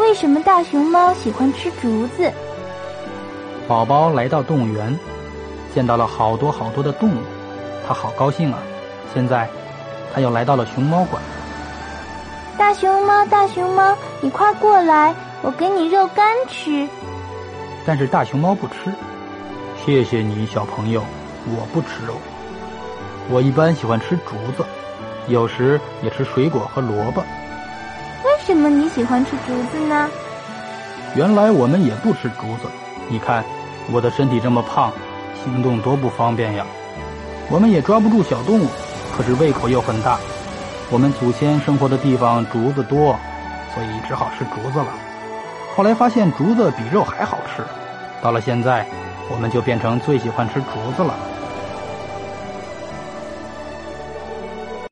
为什么大熊猫喜欢吃竹子？宝宝来到动物园，见到了好多好多的动物，他好高兴啊！现在，他又来到了熊猫馆。大熊猫，大熊猫，你快过来，我给你肉干吃。但是大熊猫不吃。谢谢你，小朋友，我不吃肉。我一般喜欢吃竹子，有时也吃水果和萝卜。为什么你喜欢吃竹子呢？原来我们也不吃竹子。你看，我的身体这么胖，行动多不方便呀。我们也抓不住小动物，可是胃口又很大。我们祖先生活的地方竹子多，所以只好吃竹子了。后来发现竹子比肉还好吃，到了现在，我们就变成最喜欢吃竹子了。